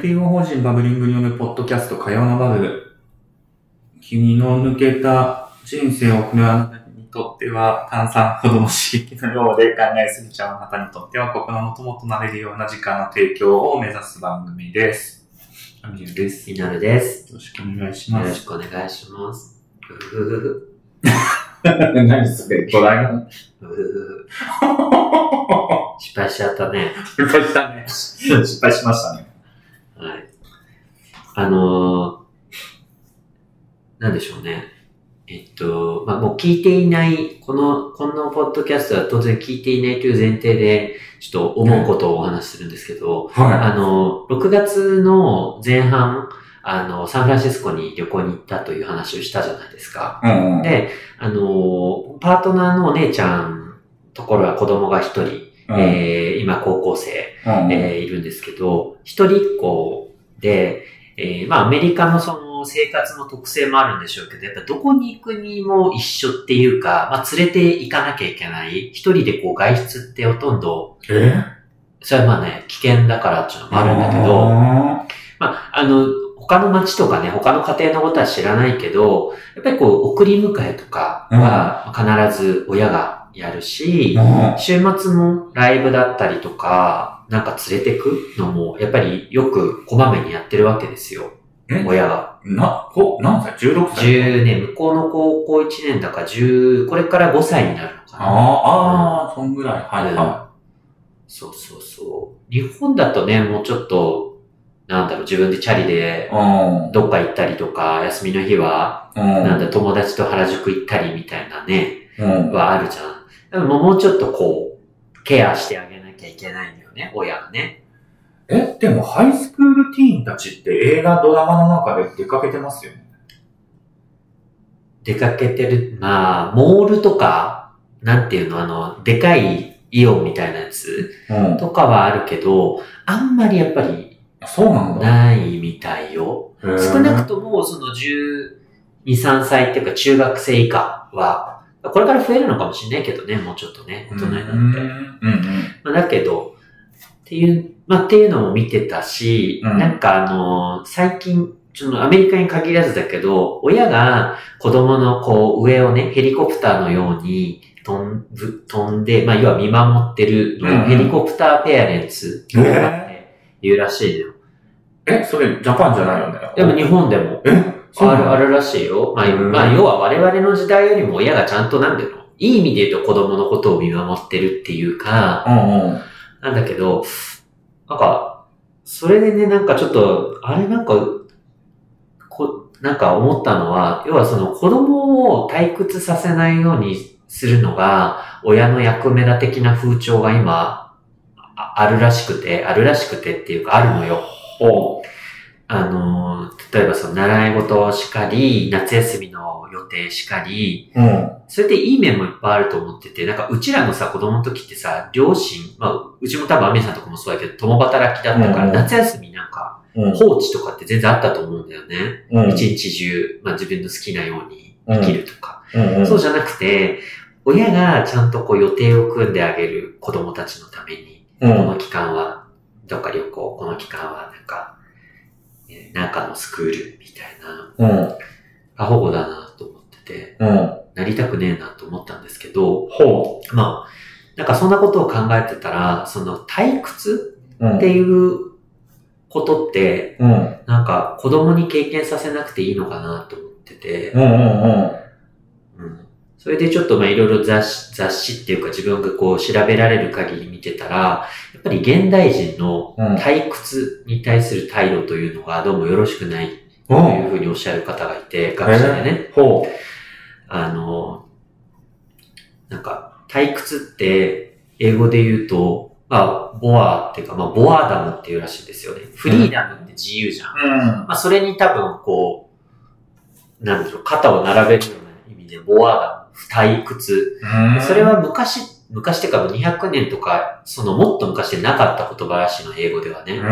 NPO 法人バブリングによるポッドキャスト、火曜のバブル。君の抜けた人生を送るあなたにとっては、炭酸ほどの刺激のようで考えすぎちゃうあなたにとっては、心の友となれるような時間の提供を目指す番組です。アミューです。よみなるです。ろしくお願いしよます。ろしくお願いします。ふふふふ。何それドラえもん失敗しちゃったね。失敗したね。失敗しましたね。はい。あのー、なんでしょうね。えっと、まあ、もう聞いていない、この、このポッドキャストは当然聞いていないという前提で、ちょっと思うことをお話しするんですけど、はあの、6月の前半、あの、サンフランシスコに旅行に行ったという話をしたじゃないですか。い。うんうん。で、あの、パートナーのお姉ちゃんところは子供が一人、うん。えー今高校生、うんえーいるんですけど、一人っ子で、えーまあアメリカのその生活の特性もあるんでしょうけど、やっぱどこに行くにも一緒っていうか、まあ連れて行かなきゃいけない。一人でこう外出ってほとんど、え？それはまあね、危険だからっていうのもあるんだけど、あまあ、あの、他の街とかね、他の家庭のことは知らないけど、やっぱりこう、送り迎えとかは必ず親がやるし、ー週末もライブだったりとか、なんか連れてくのも、やっぱりよくこまめにやってるわけですよ。え？親が。な、こ、何歳 ?16 歳？10年、向こうの高校1年だから10、これから5歳になるのかな。ああ、ああ、そんぐらい。はいはそうそうそう。日本だとね、もうちょっと、なんだろう、自分でチャリで。どっか行ったりとか、休みの日はうん。なんだ、友達と原宿行ったりみたいなね、うん。はあるじゃん。でももうちょっとこう、ケアしてあげなきゃいけないんだよね、親がね。え、でもハイスクールティーンたちって映画、ドラマの中で出かけてますよね。出かけてる、まあ、モールとか、なんていうの、あの、でかいイオンみたいなやつうん。とかはあるけど、あんまりやっぱりそうなんだ。ないみたいよ。少なくとも、その12、3歳っていうか中学生以下は、これから増えるのかもしれないけどね、もうちょっとね、大人になって。うん。うん。まあ、だけど、っていう、まあ、っていうのも見てたし、うんなんかあの、最近、そのアメリカに限らずだけど、親が子供のこう上をね、ヘリコプターのように飛んぶ飛んで、まあ、要は見守ってるのを、ヘリコプターペアレンツって言うらしいのよ。え、それ、ジャパンじゃないよね？でも日本でもえ？ある、あるらしいよ。まあ、うんまあ、要は我々の時代よりも親がちゃんとなんだ。いい意味で言うと子供のことを見守ってるっていうか、うんうん。なんだけど、なんか、それでね、なんかちょっと、あれなんか、こ、なんか思ったのは、要はその子供を退屈させないようにするのが、親の役目だ的な風潮が今、ああるらしくて、あるらしくてっていうか、あるのよ。ほあの、例えばその習い事しかり、夏休みの予定しかり、う。うん。それでいい面もいっぱいあると思ってて、なんかうちらのさ、子供の時ってさ、両親、まあ、うちも多分アメリさんとかもそうだけど、共働きだったから、うん夏休みなんか、うん。放置とかって全然あったと思うんだよね。うん。一日中、まあ自分の好きなように生きるとか。うん。そうじゃなくて、親がちゃんとこう予定を組んであげる子供たちのために、うん。この期間はどっか旅行、この期間はなんか、えーなんかのスクールみたいな、うん。過保護だなと思ってて、うん。なりたくねえなと思ったんですけど、ほまあ、なんかそんなことを考えてたら、その退屈。っていうことって、うん。なんか子供に経験させなくていいのかなと思ってて、うん。うん。うん。うんそれでちょっとまあいろいろ雑誌、雑誌っていうか自分がこう調べられる限り見てたら、やっぱり現代人のうん。退屈に対する態度というのがどうもよろしくないというふうにおっしゃる方がいて、学者でね。ほあの、なんか、退屈って、英語で言うと、まあ、ボアっていうか、まあ、ボアダムっていうらしいんですよね。フリーダムって自由じゃん。う。うん。まあ、それに多分、こう、なんだろう、肩を並べるような意味で、ボアダム、退屈。それは昔、昔ってかもう200年とか、そのもっと昔でなかった言葉らしいの、英語ではね。うん。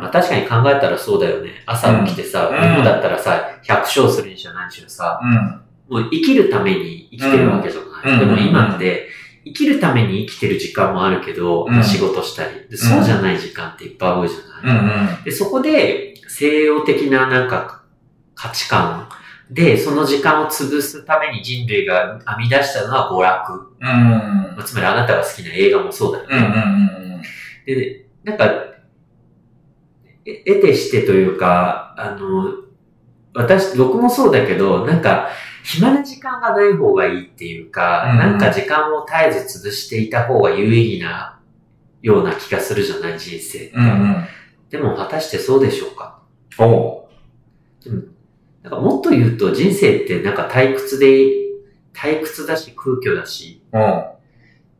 まあ確かに考えたらそうだよね。朝起きてさ、うん日本だったらさ、100勝するにしろ何しろさ、うん。もう生きるために生きてるわけじゃない。うんでも今って、生きるために生きてる時間もあるけど、うん仕事したりで。そうじゃない時間っていっぱい多いじゃない。で、そこで西洋的ななんか価値観で、その時間を潰すために人類が編み出したのは娯楽。うん。まあつまりあなたが好きな映画もそうだよね。うんうんうんで、なんか、え得てしてというか、あの、私、僕もそうだけど、なんか、暇な時間がない方がいいっていうか、うんなんか時間を絶えず潰していた方が有意義なような気がするじゃない、人生って。うん。うんうん。でも果たしてそうでしょうか？おう。なんかもっと言うと人生ってなんか退屈で、退屈だし空虚だし、うん。っ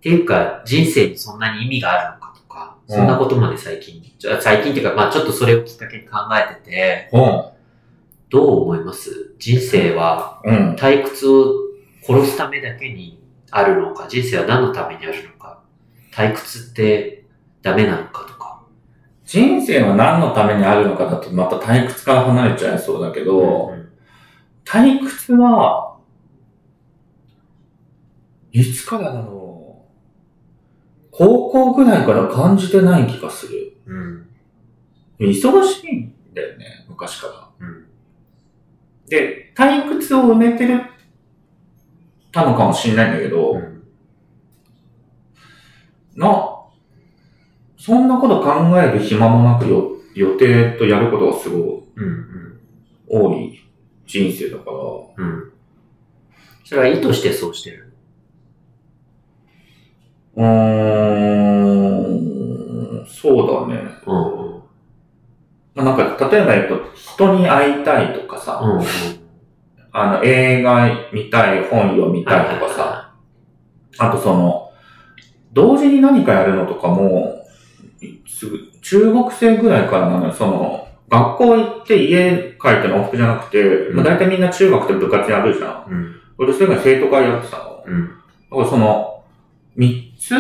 ていうか人生にそんなに意味があるのかとか、うんそんなことまで最近、最近っていうかまあちょっとそれをきっかけに考えてて、おどう思います？人生はう。うん。退屈を殺すためだけにあるのか、人生は何のためにあるのか、退屈ってダメなのかとか。人生は何のためにあるのかだとまた退屈から離れちゃいそうだけど、うん退屈は、いつからだろう。高校ぐらいから感じてない気がする。うん。忙しいんだよね、昔から。うん。で、退屈を埋めてる、たのかもしれないんだけど、うん。な、そんなこと考える暇もなくよ予定とやることがすごうん。うん。い多い人生だから、うん。それは意図してそうしてる。うーん、そうだね。うん。うん。まあなんか、例えば言うと、人に会いたいとかさ、うん。あの、映画見たい、本読みたいとかさ、あとその、同時に何かやるのとかも、すぐ、中学生ぐらいからなのよ、その、学校行って家帰っての往復じゃなくて、うんまあ大体みんな中学って部活やるじゃん。うん。俺それが生徒会やってたの。うん。だからその、三つ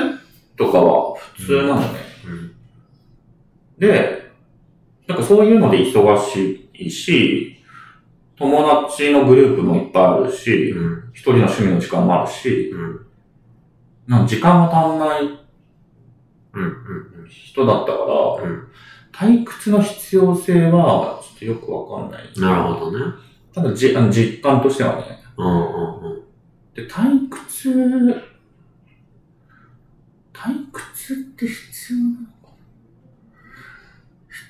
とかは普通なのね。うん。で、なんかそういうので忙しいし、友達のグループもいっぱいあるし、うん。一人の趣味の時間もあるし、うん。なんか時間が足んないうん。うん。人だったから、うん。退屈の必要性はちょっとよくわかんない。なるほどね。ただじあの実感としてはね。うんうんうん。で、退屈、退屈って必要なのか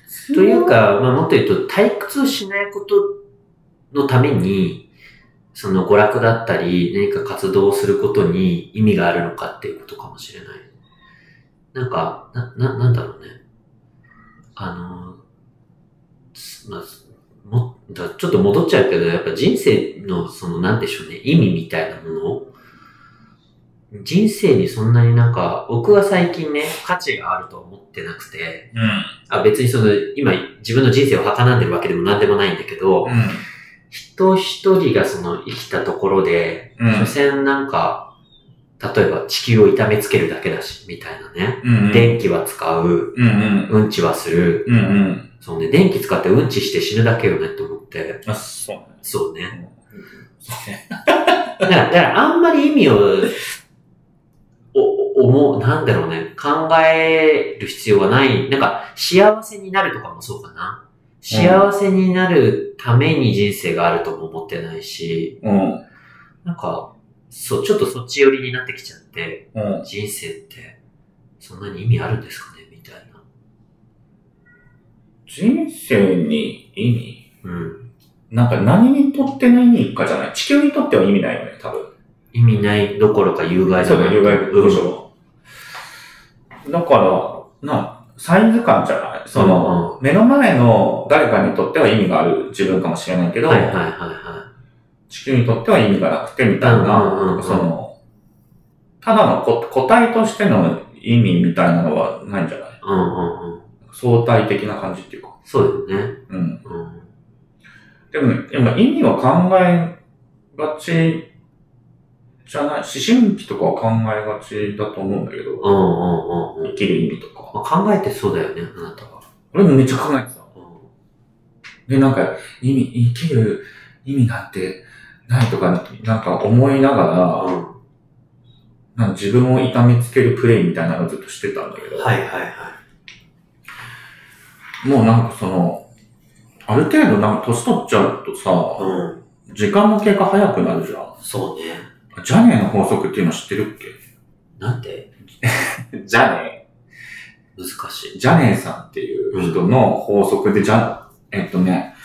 必要？というか、まあ、もっと言うと、退屈をしないことのために、その娯楽だったり、何か活動をすることに意味があるのかっていうことかもしれない。なんか、な、な、なんだろうね。あの、すまあ、も、だちょっと戻っちゃうけど、やっぱ人生の、その、なんでしょうね、意味みたいなもの人生にそんなになんか、僕は最近ね、価値があると思ってなくて、うん。あ別にその、今自分の人生を儚んでるわけでも何でもないんだけど、うん。人一人がその生きたところで、うん所詮なんか、例えば地球を痛めつけるだけだし、みたいなね。うん。電気は使う、うんうん。うんちはする。うんうん。そうね、電気使ってうんちして死ぬだけよねって思って。あ、そうね。そうね。そうね。だから、だからあんまり意味を、お、思う、なんだろうね、考える必要はない。なんか、幸せになるとかもそうかな。幸せになるために人生があるとも思ってないし、うん。なんか、そう、ちょっとそっち寄りになってきちゃって、うん。人生って、そんなに意味あるんですかね？みたいな。人生に意味？うん。なんか何にとっての意味かじゃない地球にとっては意味ないよね、多分。意味ないどころか有害そうだよ、有害でうん。だから、な、サイズ感じゃない？その、目の前の誰かにとっては意味がある自分かもしれないけど、はいはいはいは地球にとっては意味がなくてみたいな、んその、ただのこ個体としての意味みたいなのはないんじゃない？い。うんうんうん。相対的な感じっていうか。そうだよね。うん。うん。でもね、やっぱ意味は考えがちじゃない、思春期とかは考えがちだと思うんだけど、うんうんうんうん。生きる意味とか。まあ、考えてそうだよね、あなたは。俺もめっちゃ考えてた。うで、なんか、意味、生きる意味なんてないとか、なんか思いながら、ん。うん。なんか自分を痛めつけるプレイみたいなのをずっとしてたんだけど、はいはいはい。もうなんかその、ある程度なんか年取っちゃうとさ、うん。時間の経過早くなるじゃん。そうね。ジャネーの法則っていうの知ってるっなんでけ ジャネ難しー、ジャネーさんっていう人の法則で、じゃ、えっとね、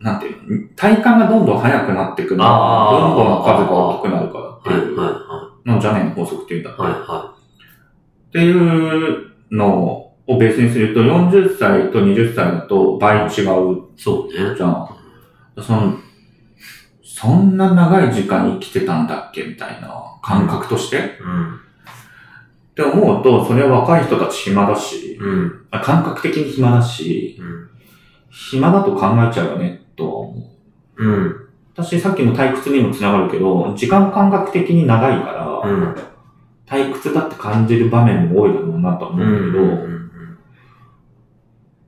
なんていうの体感がどんどん速くなってくるのは、あー分母の数が大きくなるからってはいいうはのをジャネーの法則っていうんだって。いはい。はいはっていうのをベースにすると、40歳と20歳だと倍違うい。そうね。じゃん。その、そんな長い時間生きてたんだっけみたいな感覚として、うん。って思うと、それは若い人たち暇だし、うん。あ感覚的に暇だし、うん。暇だと考えちゃうよね、とは思う。うん。私さっきの退屈にもつながるけど、時間感覚的に長いから、うん。退屈だって感じる場面も多いだろうなとは思うんだけど、うん。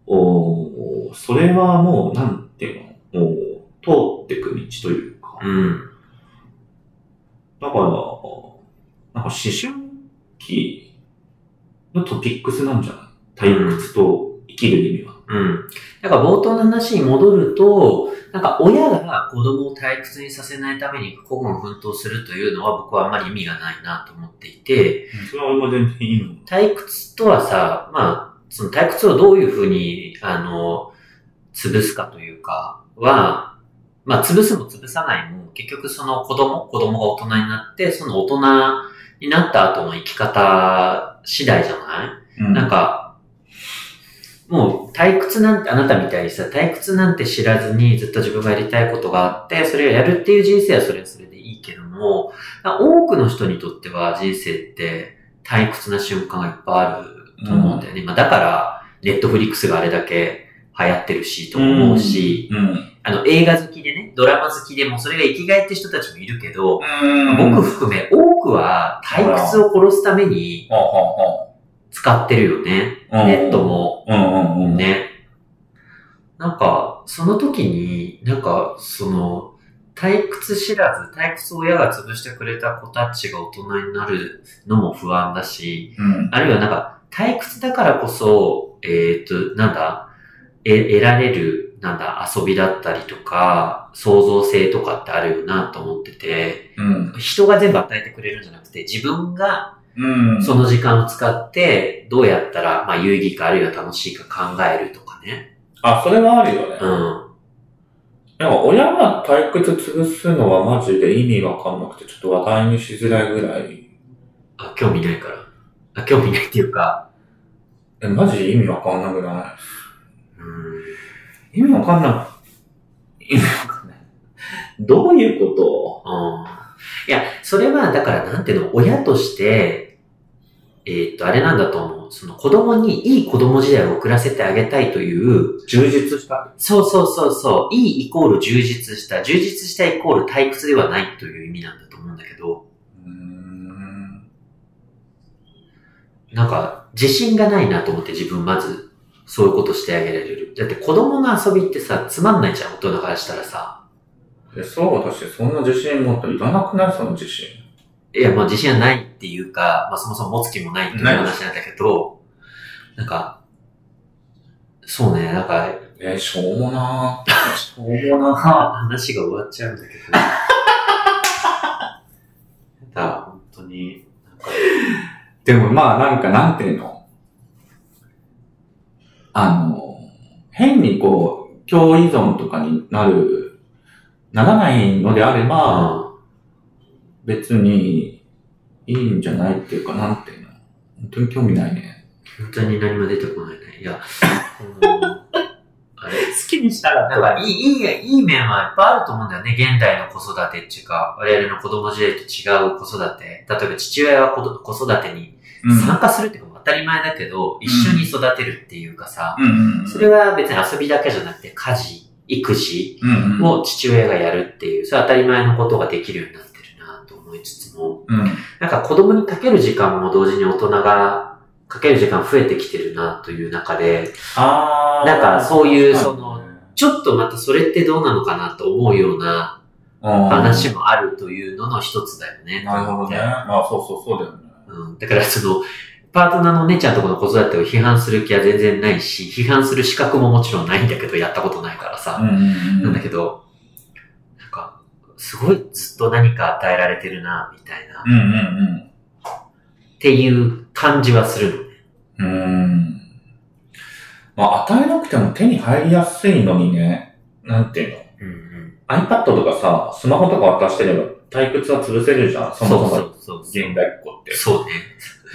おーそれはもう、なんていうの、おー通ってく道というか、うん。だから、なんか思春期のトピックスなんじゃない？退屈と生きる意味は。うん。だから冒頭の話に戻ると、なんか親が子供を退屈にさせないために個々奮闘するというのは僕はあんまり意味がないなと思っていて、それは俺も全然いいの。退屈とはさ、まあ、その退屈をどういうふうに、あの、潰すかというかは、まあ、潰すも潰さないも、結局その子供、子供が大人になって、その大人になった後の生き方次第じゃない？うんなんか、もう退屈なんて、あなたみたいにさ、退屈なんて知らずにずっと自分がやりたいことがあって、それをやるっていう人生はそれはそれでいいけども、多くの人にとっては人生って退屈な瞬間がいっぱいあると思うんだよね。まあだから、ネットフリックスがあれだけ流行ってるし、と思うし、うん。あの映画好きでね、ドラマ好きでもそれが生きがいって人たちもいるけど、うん僕含め多くは退屈を殺すためにほうほ使ってるよね。ネット。も。うんうんうん。ね。なんか、その時に、なんか、その、退屈知らず、退屈を親が潰してくれた子たちが大人になるのも不安だし、うん。あるいはなんか、退屈だからこそ、えっ、と、なんだ、え、得られる、なんだ、遊びだったりとか、創造性とかってあるよなと思ってて、うん。人が全部与えてくれるんじゃなくて、自分がうん。その時間を使って、どうやったら、まあ、有意義かあるいは楽しいか考えるとかね。あ、それはあるよね。うん。なんか親が退屈潰すのはマジで意味わかんなくて、ちょっと話題にしづらいぐらい。あ、興味ないから。あ、興味ないっていうか、え、マジで意味わかんなくない？うん。意味わかんない。意味わかんない。どういうこと？うんいや、それは、だから、なんていうの、親として、えーっと、あれなんだと思う。その子供にいい子供時代を送らせてあげたいという、充実した。そうそうそうそう、いいイコール充実した、充実したイコール退屈ではないという意味なんだと思うんだけど、うーん。なんか、自信がないなと思って自分まず、そういうことしてあげられる。だって子供の遊びってさ、つまんないじゃん、大人からしたらさ。え、そうだし、そんな自信持ったらいらなくない？その自信。いや、まあ自信はないっていうか、まあそもそも持つ気もないっていう話なんだけど、なんか、そうね、なんか、え、しょうもなー。しょうもな話が終わっちゃうんだけど。だから本当に、でもまあなんかなんていうの？あの、変にこう、共依存とかになる、ならないのであれば、別にいいんじゃないっていうか、なんていうの本当に興味ないね。本当に何も出てこないね。いや、うんあれ好きにしたらなんかいい、いい、いい面はいっぱいあると思うんだよね。現代の子育てっていうか、我々の子供時代と違う子育て。例えば父親は子育てに参加するっていうのも当たり前だけど、一緒に育てるっていうかさ、うんうん。それは別に遊びだけじゃなくて家事、育児うんうん。を父親がやるっていう、それは当たり前のことができるようになっ思いつつも、うん。なんか子供にかける時間も同時に大人がかける時間増えてきてるなという中で、あーなんかそういうそのちょっとまたそれってどうなのかなと思うような話もあるというのの一つだよね。なるほどね。まあそうそうそうだよね。うん。だからその、パートナーの姉ちゃんとこの子育てを批判する気は全然ないし、批判する資格ももちろんないんだけど、やったことないからさ。うんうんなんだけど、すごいずっと何か与えられてるな、みたいな、っうんうんていう感じはするのね。うん。うん。まあ与えなくても手に入りやすいのにね、なんていうの？うんうん。iPad とかさ、スマホとか渡してれば退屈は潰せるじゃん、そもそもそうそうそう。現代っ子って。そうね。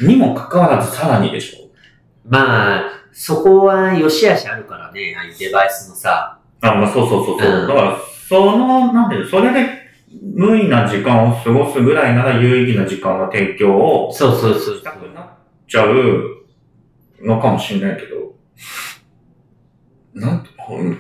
にもかかわらずさらにでしょ。まあ、そこは良し悪しあるからね、ああいうデバイスのさ。あ、まあそうそうそうそう。うんだから、その、なんていうの、それで無意な時間を過ごすぐらいなら有意義な時間の提供をそうそうそうしたくなっちゃうのかもしれないけど、なん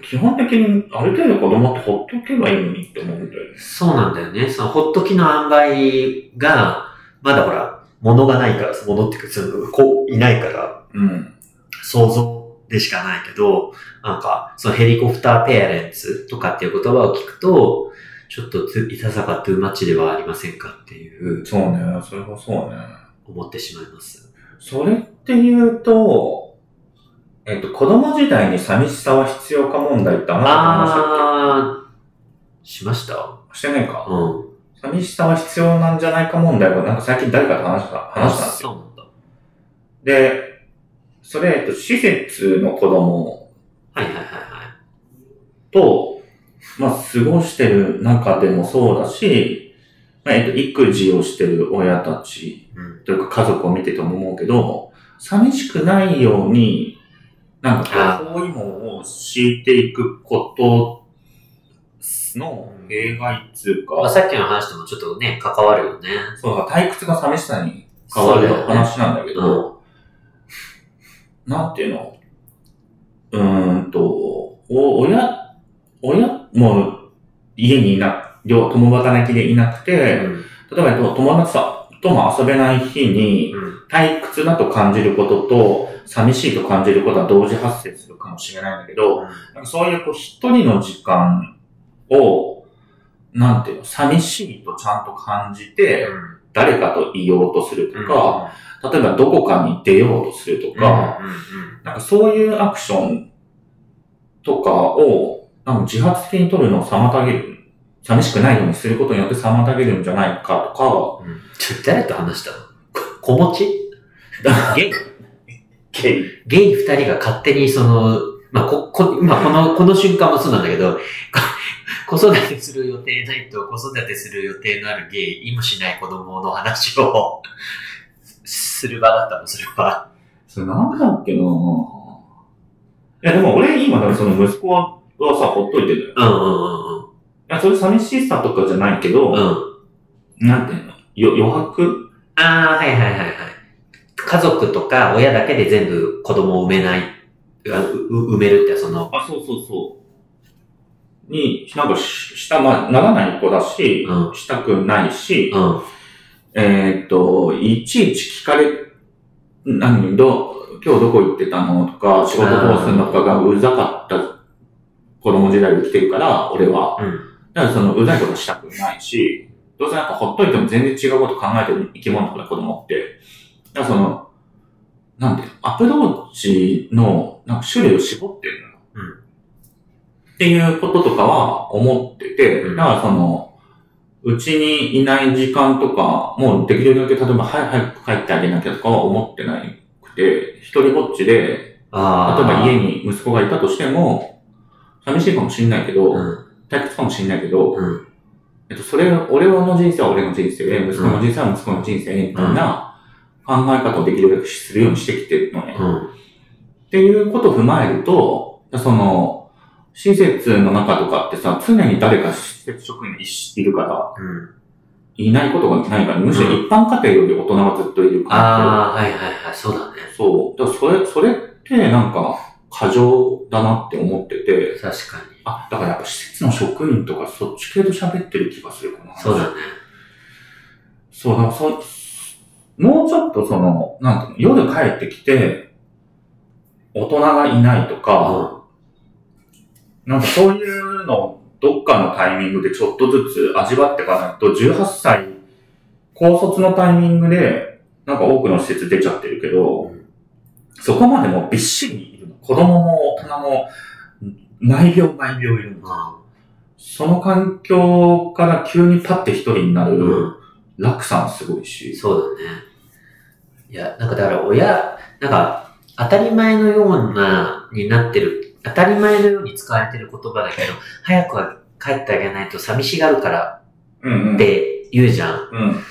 基本的にある程度子供ってほっとけばいいのにって思うんだよね。そうなんだよね。その、ほっときの塩梅が、まだほら、物がないから、物っていうか、こう、いないから、うん。想像でしかないけど、なんか、そのヘリコプターペアレンツとかっていう言葉を聞くと、ちょっといささかトゥーマッチではありませんかっていう、そうね、それはそうね。思ってしまいます。それって言うと、えっと、子供時代に寂しさは必要か問題ってあなたと話したっあー、しました？けしてないか？うん。寂しさは必要なんじゃないか問題は、なんか最近誰かと話した、話したんですよ。そうなんだ。で、それ、えっと、施設の子供はいはいはいはい。と、まあ、過ごしてる中でもそうだし、まあ、えっと、育児をしてる親たちうん。というか家族を見てても思うけど、寂しくないように、なんかこう、包囲網を敷いていくことの弊害っていうか、まあ、さっきの話ともちょっとね、関わるよね。そうだ、退屈が寂しさに変わる話なんだけど、なんていうの？うーんと、お、親、親も家にいな、両、共働きでいなくて、うん。例えばえっと友達さとも遊べない日に、うん。退屈だと感じることと、寂しいと感じることは同時発生するかもしれないんだけど、なんかそういうこう一人の時間を、なんていうの、寂しいとちゃんと感じて、誰かといようとするとか、例えばどこかに出ようとするとか、なんかそういうアクションとかを、なんか自発的に取るのを妨げる。寂しくないようにすることによって妨げるんじゃないかとうん。ちょ、誰と話したの？こ子持ち？ゲイか、ゲイ。ゲイ二人が勝手にその、まあ、こ、こ、今この、この瞬間もそうなんだけど、こ 子育てする予定ないと子育てする予定のあるゲイ、意もしない子供の話を する場だったの、それは。それなんだっけないやでも俺今だからその息子はさ、ほっといてるよ。いうんうんうんや、それ寂しさとかじゃないけど、うん。うん。なんていうの？よ余白？ああ、はいはいはいはい。家族とか親だけで全部子供を産めない、うう埋めるってその、あ、そうそうそう。に、なんかし、した、まあ、ならない子だし、うしたくないし、うん。えーっと、いちいち聞かれ、何、ど、今日どこ行ってたの？とか、仕事どうするの？とかがうざかった子供時代を生きてるから、俺は。うん。だからその、うざいことしたくないし、どうせなんかほっといても全然違うこと考えてる生き物だから子供って。だからその、なんていうの、アプローチの、なんか種類を絞ってるのよ。うんっていうこととかは思ってて、うんだからその、うちにいない時間とか、もうできるだけ例えば早早く帰ってあげなきゃとかは思ってなくて、一人ぼっちで、例えああ。ば家に息子がいたとしても、寂しいかもしれないけど、うん。退屈かもしれないけど、うん。えっと、それ、俺の人生は俺の人生で、息子の人生は息子の人生みたいな考え方をできるだけするようにしてきてるのね。うん。っていうことを踏まえると、その、施設の中とかってさ、常に誰か施設職員がいいるから、うん。いないことがないから、むしろ一般家庭より大人はずっといるから。ああ、はいはいはい、そうだね。そう。だからそれ、それってなんか、過剰だなって思ってて、確かに。あ、だからやっぱ施設の職員とかそっち系と喋ってる気がするかな。そうだね。そう、だからそ、もうちょっとその、なんていうの、夜帰ってきて、大人がいないとか、なんかそういうのとどっかのタイミングでちょっとずつ味わっていかないと、18歳、高卒のタイミングで、なんか多くの施設出ちゃってるけど、そこまでもうびっしり。子供も大人も、毎秒毎秒いるの。その環境から急にパッて一人になる、うん。楽さんすごいし。そうだね。いや、なんかだから親、なんか当たり前のような、になってる、当たり前のように使われてる言葉だけど、早くは帰ってあげないと寂しがるからうんうん。って言うじゃん。うん。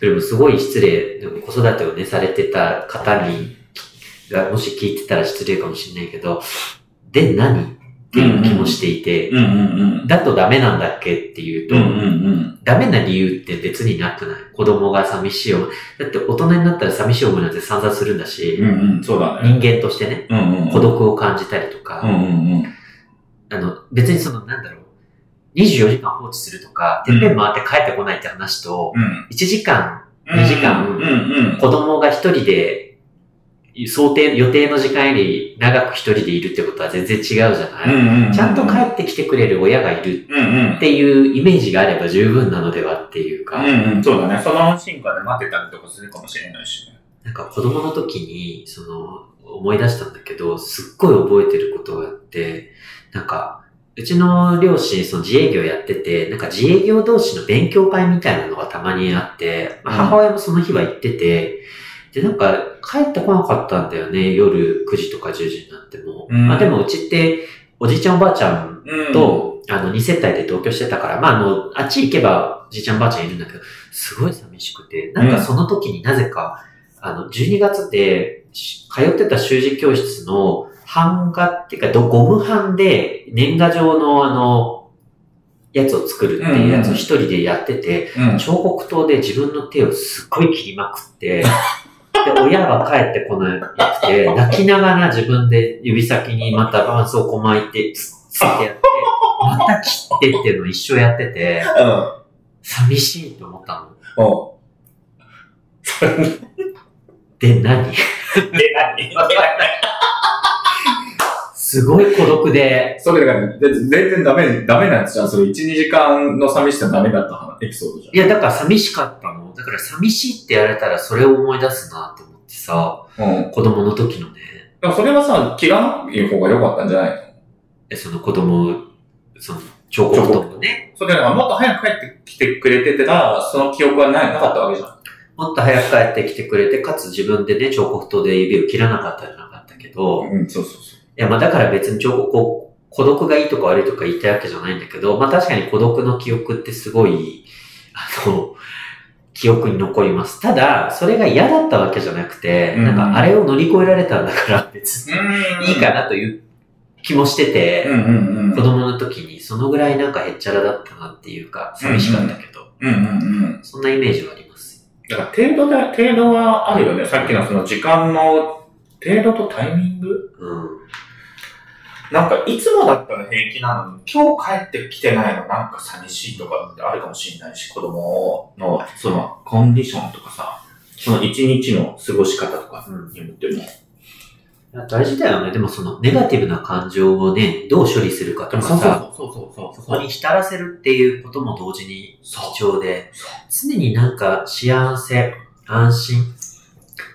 でもすごい失礼、でも子育てをね、されてた方に、がもし聞いてたら失礼かもしれないけど、で何？っていう気もしていて、だとダメなんだっけっていうと、ダメな理由って別になくない？子供が寂しい思い。だって大人になったら寂しい思いなんて散々するんだし、うん。うんうん。そうだ人ね。間としてね、うんうん。孤独を感じたりとか。あの、別にその、なんだろう、24時間放置するとか、てっぺん回って帰ってこないって話と、うん。1時間、2時間。子供が一人で、想定、予定の時間より長く一人でいるってことは全然違うじゃない、うんうん。ちゃんと帰ってきてくれる親がいるうんうんっ。ていうイメージがあれば十分なのではっていうか、うんうん。そうだね。その進化で待ってたりとかするかもしれないしね。なんか子供の時に、その、思い出したんだけど、すっごい覚えてることがあって、なんか、うちの両親、その自営業やってて、なんか自営業同士の勉強会みたいなのがたまにあって、まあうん母親もその日は行ってて、で、なんか帰ってこなかったんだよね、夜9時とか10時になっても。うんまあでもうちって、おじいちゃんおばあちゃんうん、と、あの、2世帯で同居してたから、まあ、あの、あっち行けば、じいちゃんばあちゃんいるんだけど、すごい寂しくて、なんかその時になぜか、あの、12月で、し通ってた習字教室の版画っていうか、どゴム版で年賀状のあの、やつを作るっていうやつを一人でやってて、うん。彫刻刀で自分の手をすっごい切りまくって、で、親が帰ってこなくて、泣きながら自分で指先にまた絆創膏巻いて、つってやって、また切ってっていうのを一生やってて、寂しいと思ったの。うん。で、何？で、何？すごい孤独で、それだから、で全然ダメ、ダメなやつじゃん。それ1、2時間の寂しさダメだった話エピソードじいや、だから寂しかったの。だから寂しいってやられたらそれを思い出すなって思ってさ。うん。子供の時のね、でもそれはさ、切らない方が良かったんじゃないの？えその子供、その彫刻刀のね、それだからもっと早く帰ってきてくれてたら、その記憶はないなかったわけじゃん。もっと早く帰ってきてくれて、かつ自分でね、彫刻刀で指を切らなかったじゃなかったけど、いうん、そうそうそや、まあだから別に彫刻、孤独がいいとか悪いとか言いたいわけじゃないんだけど、まあ確かに孤独の記憶ってすごい、あの、記憶に残ります。ただ、それが嫌だったわけじゃなくて、うんなんかあれを乗り越えられたんだから 別にいいかなという気もしてて、うんうんうん。子供の時にそのぐらいなんかへっちゃらだったなっていうか、寂しかったけど、うんうんうん。そんなイメージはあります。だから程度で、程度はあるよね。さっきのその時間の程度とタイミング？うん。なんかいつもだったら平気なのに、今日帰ってきてないのなんか寂しいとかってあるかもしれないし、子供のそのコンディションとかさ、その一日の過ごし方とかうんによっても。いや大事だよね。でもそのネガティブな感情をね、どう処理するかとかさ、そうそうそうそこに浸らせるっていうことも同時に貴重で、常になんか幸せ、安心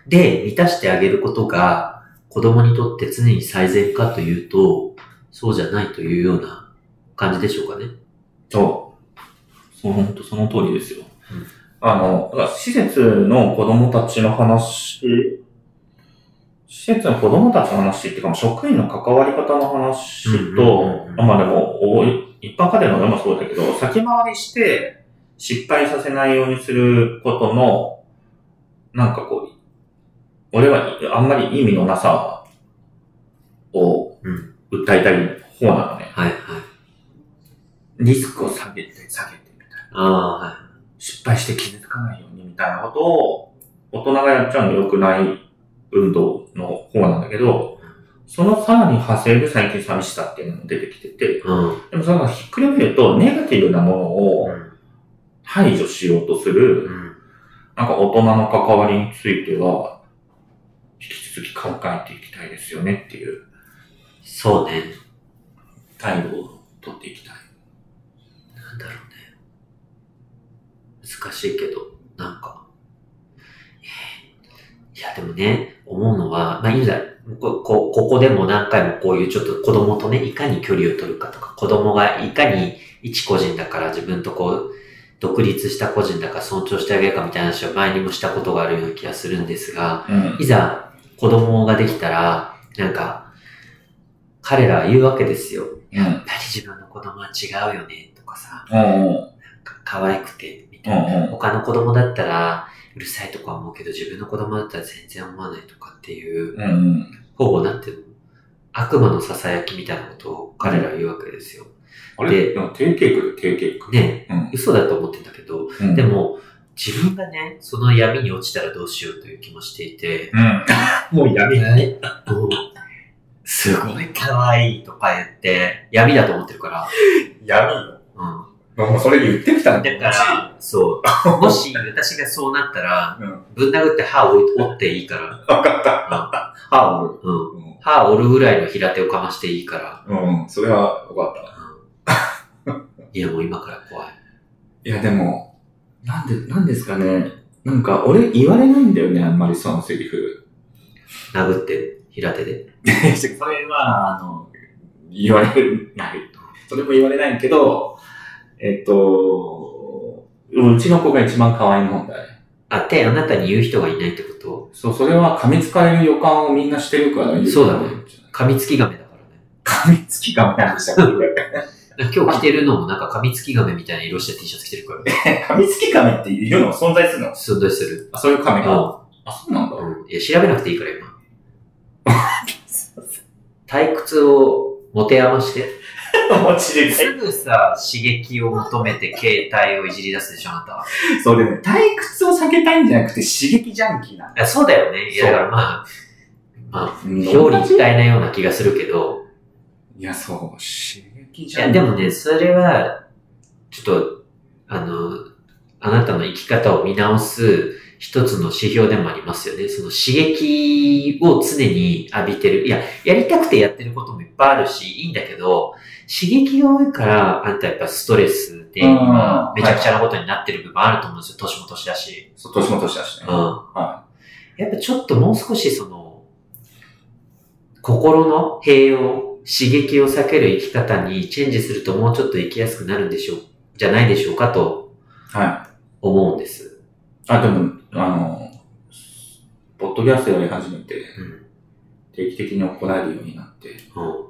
で満たしてあげることが子供にとって常に最善かというと、そうじゃないというような感じでしょうかね。そう。そう、本当その通りですよ。うんあの、だから施設の子供たちの話、施設の子供たちの話っていうか、職員の関わり方の話とうん、まあでも、一般家庭のでもそうだけど、先回りして失敗させないようにすることの、なんかこう、俺はあんまり意味のなさをうん。訴えたい方なのね。はいはい。リスクを下げて、下げてみたいな。ああ、はい。失敗して傷つかないようにみたいなことを大人がやっちゃうの良くない運動の方なんだけど、そのさらに派生で最近寂しさっていうのも出てきてて、うん。でもそれがひっくり返るとネガティブなものを排除しようとすうる、ん。なんか大人の関わりについては、引き続き考えていきたいですよねっていう。そうね。態度を取っていきたい。なんだろうね。難しいけど、なんか。いや、でもね、思うのは、まあ、いざここここでも何回もこういうちょっと子供とね、いかに距離を取るかとか、子供がいかに一個人だから自分とこう、独立した個人だから尊重してあげるかみたいな話を前にもしたことがあるような気がするんですが、うん、いざ子供ができたら、なんか、彼らは言うわけですよ。うん。やっぱり自分の子供は違うよね、とかさ、うん。か可愛くて、みたいな。うん。他の子供だったら、うるさいとか思うけど、自分の子供だったら全然思わないとかっていう、うん。ほぼなんていうの悪魔の囁きみたいなことを彼らは言うわけですよ。あれ？でも定型句で定型句。ねうん。嘘だと思ってんだけど、うんで、も、自分がね、その闇に落ちたらどうしようという気もしていて、うん。もう闇ね、もうすごい可愛いとか言って、闇だと思ってるから、闇？よ。うん。もうそれ言ってきたんだから、そう。もし私がそうなったら、うん。ぶん殴って歯を折っていいから、わかった。歯をうん。折る。歯折るぐらいの平手をかましていいから、うん。うん。それはわかった。いやもう今から怖い。いや、でも、なんで、なんですかね。なんか、俺言われないんだよね、あんまりそのセリフ。殴って、平手で。それは、あの、言われない。それも言われないけど、えっと、うちの子が一番可愛い問題。あ、手あなたに言う人がいないってこと？そう、それは噛みつかれる予感をみんなしてるから言そうだね。噛みつき亀だからね。噛みつきがなんでしたっ今日着てるのもなんか噛みつき亀みたいな色した T シャツ着てるからね。け 噛みつき亀っていうのが存在するの？存在する。あ、そういう亀が。うあ、そうなんだ。ん。うん。いや、調べなくていいから今。退屈を持て余して。マジですぐさ、刺激を求めて携帯をいじり出すでしょ、あなたは。それね、退屈を避けたいんじゃなくて刺激ジャンキーなんそうだよね。いや、だからまあ、まあ、うん表裏一体なような気がするけど、いや、そう、刺激いジャンキー。や、でもね、それは、ちょっと、あの、あなたの生き方を見直す一つの指標でもありますよね。その刺激を常に浴びてる。いや、やりたくてやってることもいっぱいあるし、いいんだけど、刺激が多いから、あんたやっぱストレスで今、うんめちゃくちゃなことになってる部分あると思うんですよ。年も年だし。そう、年も年だしね。うん。はやっぱちょっともう少しその、心の平穏、刺激を避ける生き方にチェンジするともうちょっと生きやすくなるんでしょう、じゃないでしょうかとい。はい。思うんです。あ、でも、あの、ポッドキャストやり始めて、うん。定期的に怒られるようになって、うん。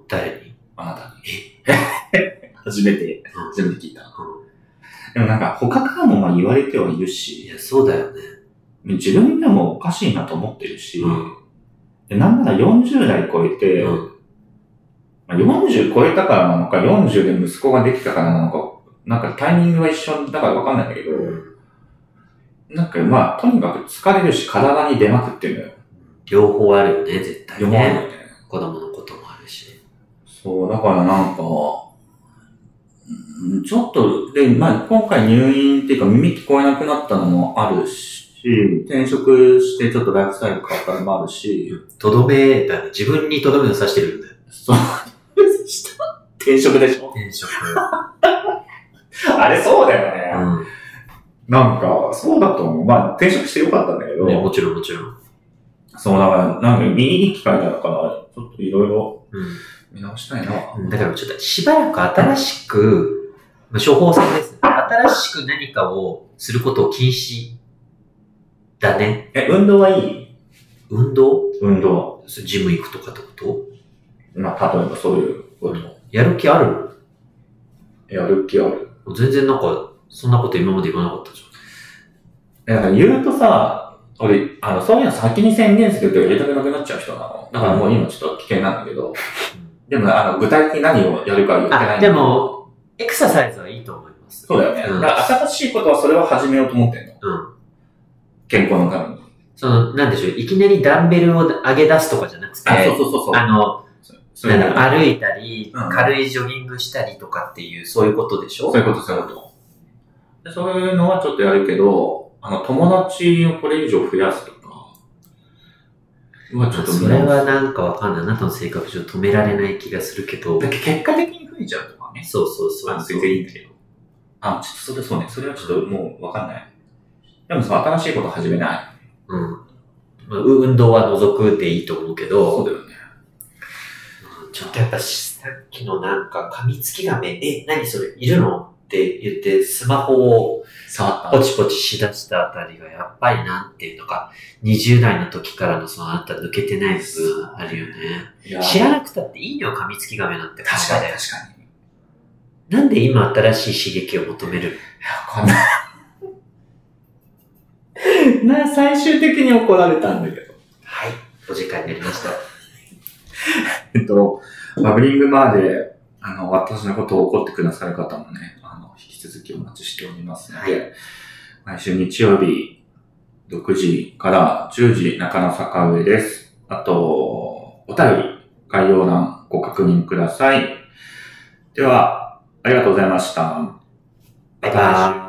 誰に？あなたに。初めて、うん初めて聞いた。でもなんか、他からもまあ言われてはいるいし、や、そうだよね。自分でもおかしいなと思ってるし、うんでなんなら40代超えて、うん。まあ、40超えたからなのか、40で息子ができたからなのか、なんかタイミングは一緒だからわかんないんだけど、なんかまあ、とにかく疲れるし、体に出まくってるのよ。両方あるよね、絶対ね。弱いよね。子供のこともあるし。そう、だからなんか、うんちょっと、で、まあ、今回入院っていうか耳聞こえなくなったのもあるし、転職してちょっとライフスタイル変わったのもあるし、とどめだね。自分にとどめを刺してるんだよ。そう、転職でしょ？転職。あれそうだよね。うん。なんか、そうだと思う。まあ、転職してよかったんだけど、ね、もちろんもちろん。そう、だから、なんか、いい機会だから、ちょっといろいろうん。見直したいな。うんだからちょっとしばらく新しく、まあ処方箋です。新しく何かをすることを禁止だね。え、運動はいい？運動？運動。ジム行くとかってこと？まあ、例えばそういうこと。やる気ある？やる気ある。全然なんか、そんなこと今まで言わなかったじだから言うとさ、俺、あの、そういうの先に宣言するとやりたくなくなっちゃう人なの。だからもう今ちょっと危険なんだけど、ゃん。でも、あの、具体的に何をやるかは言ってないで、も、エクササイズはいいと思います。そうだよね。うんだから新しいことはそれを始めようと思ってんの。うん。健康のために。その、なんでしょう、いきなりダンベルを上げ出すとかじゃなくて、そうそうそう。あの、そういうことなんだろう歩いたり、うん軽いジョギングしたりとかっていう、そういうことでしょ？そういうこと、そういうこと。でそういうのはちょっとやるけど、あの、友達をこれ以上増やすとか、はちょっとそれはなんかわかんない。あなたの性格上止められない気がするけどだ。けど結果的に増えちゃうとかね。そうそうそうあの全然いいんだけど。あ、ちょっとそれそうね。それはちょっともうわかんない。でもその新しいこと始めない。うん。まあ運動は除くでいいと思うけど、そうだよね。ちょっとやっぱしさっきのなんか、噛みつき亀、え、何それ、いるの？って言って、スマホを触ポチポチしだしたあたりが、やっぱりなんていうのか、20代の時からのそのあんた抜けてない部分あるよね。知らなくたっていいのよ、噛みつき亀なんて。確かにで確かに。いなんで今新しい刺激を求める？や、こんな。な、最終的に怒られたんだけど。はい。お時間になりました。えっと、バブリングバーで、あの、私のことを怒ってくださる方もね、続きお待ちしておりますので、毎週日曜日、6時から10時、中野坂上です。あと、お便り、概要欄ご確認ください。では、ありがとうございました。バイバイ。